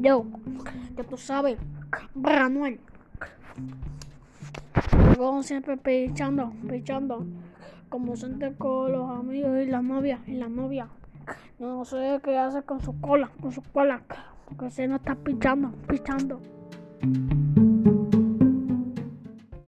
Yo, que tú sabes, Branuel. Luego siempre pichando, pichando. Como siente con los amigos y la novia, y la novia. No sé qué hace con su cola, con su cola. Porque se no está pichando, pichando.